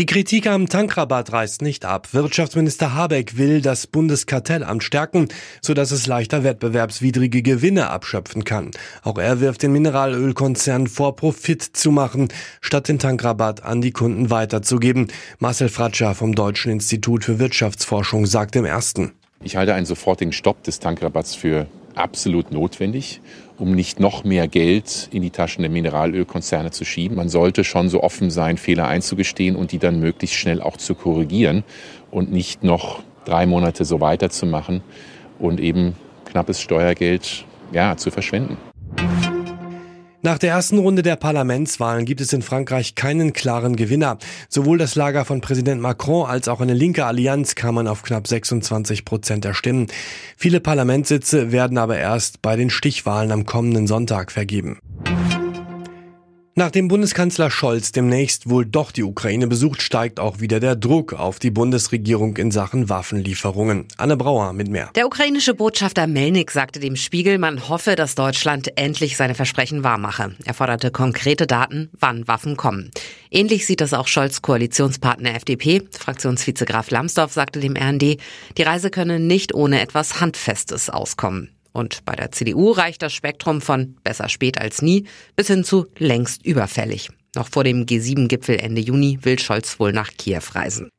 Die Kritik am Tankrabatt reißt nicht ab. Wirtschaftsminister Habeck will das Bundeskartellamt stärken, sodass es leichter wettbewerbswidrige Gewinne abschöpfen kann. Auch er wirft den Mineralölkonzern vor, Profit zu machen, statt den Tankrabatt an die Kunden weiterzugeben. Marcel Fratscher vom Deutschen Institut für Wirtschaftsforschung sagt im ersten. Ich halte einen sofortigen Stopp des Tankrabatts für absolut notwendig, um nicht noch mehr Geld in die Taschen der Mineralölkonzerne zu schieben. Man sollte schon so offen sein, Fehler einzugestehen und die dann möglichst schnell auch zu korrigieren und nicht noch drei Monate so weiterzumachen und eben knappes Steuergeld ja, zu verschwenden. Nach der ersten Runde der Parlamentswahlen gibt es in Frankreich keinen klaren Gewinner. Sowohl das Lager von Präsident Macron als auch eine linke Allianz kamen auf knapp 26 Prozent der Stimmen. Viele Parlamentssitze werden aber erst bei den Stichwahlen am kommenden Sonntag vergeben. Nachdem Bundeskanzler Scholz demnächst wohl doch die Ukraine besucht, steigt auch wieder der Druck auf die Bundesregierung in Sachen Waffenlieferungen. Anne Brauer mit mehr. Der ukrainische Botschafter Melnik sagte dem Spiegel, man hoffe, dass Deutschland endlich seine Versprechen wahrmache. Er forderte konkrete Daten, wann Waffen kommen. Ähnlich sieht das auch Scholz Koalitionspartner FDP. Fraktionsvize Graf Lambsdorff sagte dem RND, die Reise könne nicht ohne etwas Handfestes auskommen. Und bei der CDU reicht das Spektrum von besser spät als nie bis hin zu längst überfällig. Noch vor dem G7-Gipfel Ende Juni will Scholz wohl nach Kiew reisen.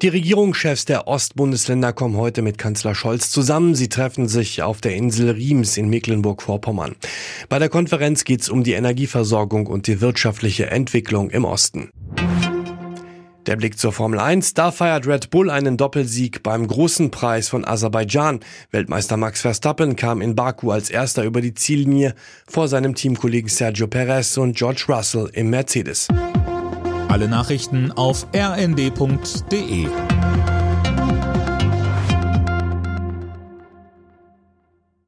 Die Regierungschefs der Ostbundesländer kommen heute mit Kanzler Scholz zusammen. Sie treffen sich auf der Insel Riems in Mecklenburg-Vorpommern. Bei der Konferenz geht es um die Energieversorgung und die wirtschaftliche Entwicklung im Osten. Der Blick zur Formel 1, da feiert Red Bull einen Doppelsieg beim großen Preis von Aserbaidschan. Weltmeister Max Verstappen kam in Baku als erster über die Ziellinie vor seinem Teamkollegen Sergio Perez und George Russell im Mercedes. Alle Nachrichten auf rnd.de